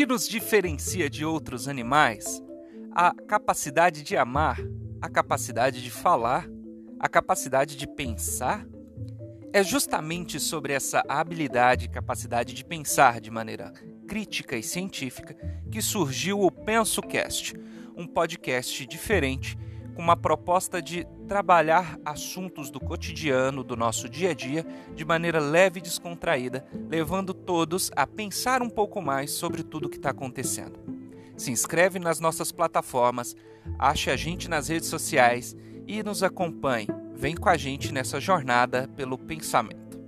que nos diferencia de outros animais? A capacidade de amar, a capacidade de falar, a capacidade de pensar? É justamente sobre essa habilidade e capacidade de pensar de maneira crítica e científica que surgiu o PensoCast, um podcast diferente com uma proposta de trabalhar assuntos do cotidiano, do nosso dia a dia, de maneira leve e descontraída, levando todos a pensar um pouco mais sobre tudo o que está acontecendo. Se inscreve nas nossas plataformas, ache a gente nas redes sociais e nos acompanhe. Vem com a gente nessa jornada pelo pensamento.